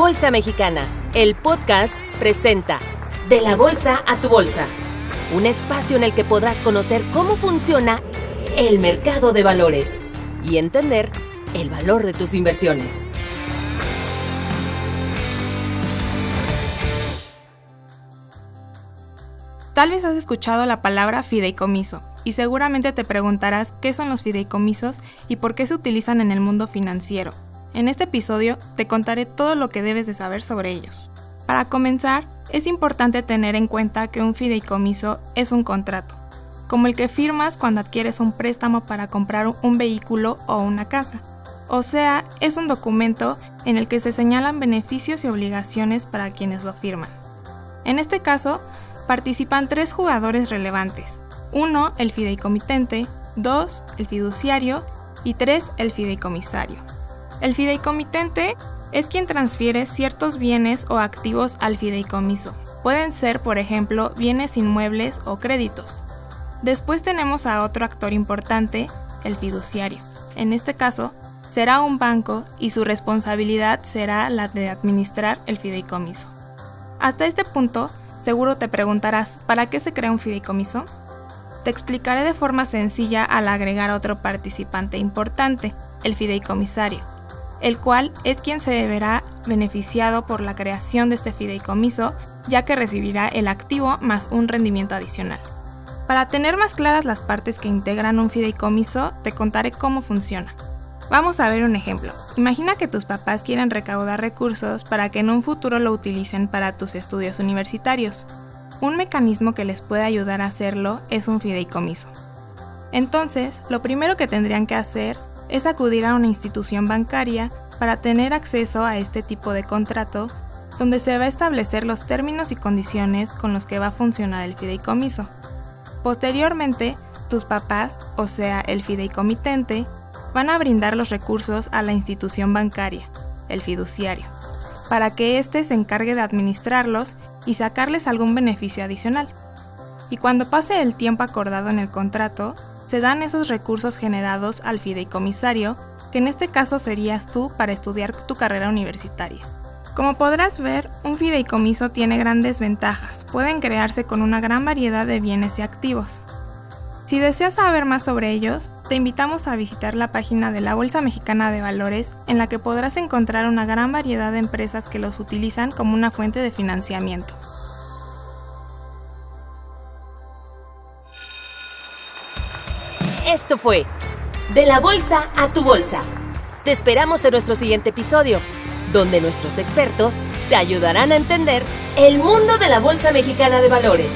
Bolsa Mexicana, el podcast presenta De la Bolsa a tu Bolsa, un espacio en el que podrás conocer cómo funciona el mercado de valores y entender el valor de tus inversiones. Tal vez has escuchado la palabra fideicomiso y seguramente te preguntarás qué son los fideicomisos y por qué se utilizan en el mundo financiero. En este episodio te contaré todo lo que debes de saber sobre ellos. Para comenzar, es importante tener en cuenta que un fideicomiso es un contrato, como el que firmas cuando adquieres un préstamo para comprar un vehículo o una casa. O sea, es un documento en el que se señalan beneficios y obligaciones para quienes lo firman. En este caso, participan tres jugadores relevantes. Uno, el fideicomitente, dos, el fiduciario y tres, el fideicomisario. El fideicomitente es quien transfiere ciertos bienes o activos al fideicomiso. Pueden ser, por ejemplo, bienes inmuebles o créditos. Después tenemos a otro actor importante, el fiduciario. En este caso, será un banco y su responsabilidad será la de administrar el fideicomiso. Hasta este punto, seguro te preguntarás, ¿para qué se crea un fideicomiso? Te explicaré de forma sencilla al agregar otro participante importante, el fideicomisario el cual es quien se verá beneficiado por la creación de este fideicomiso, ya que recibirá el activo más un rendimiento adicional. Para tener más claras las partes que integran un fideicomiso, te contaré cómo funciona. Vamos a ver un ejemplo. Imagina que tus papás quieren recaudar recursos para que en un futuro lo utilicen para tus estudios universitarios. Un mecanismo que les puede ayudar a hacerlo es un fideicomiso. Entonces, lo primero que tendrían que hacer es acudir a una institución bancaria para tener acceso a este tipo de contrato donde se va a establecer los términos y condiciones con los que va a funcionar el fideicomiso. Posteriormente, tus papás, o sea, el fideicomitente, van a brindar los recursos a la institución bancaria, el fiduciario, para que éste se encargue de administrarlos y sacarles algún beneficio adicional. Y cuando pase el tiempo acordado en el contrato, se dan esos recursos generados al fideicomisario, que en este caso serías tú para estudiar tu carrera universitaria. Como podrás ver, un fideicomiso tiene grandes ventajas, pueden crearse con una gran variedad de bienes y activos. Si deseas saber más sobre ellos, te invitamos a visitar la página de la Bolsa Mexicana de Valores, en la que podrás encontrar una gran variedad de empresas que los utilizan como una fuente de financiamiento. Esto fue De la Bolsa a tu Bolsa. Te esperamos en nuestro siguiente episodio, donde nuestros expertos te ayudarán a entender el mundo de la Bolsa Mexicana de Valores.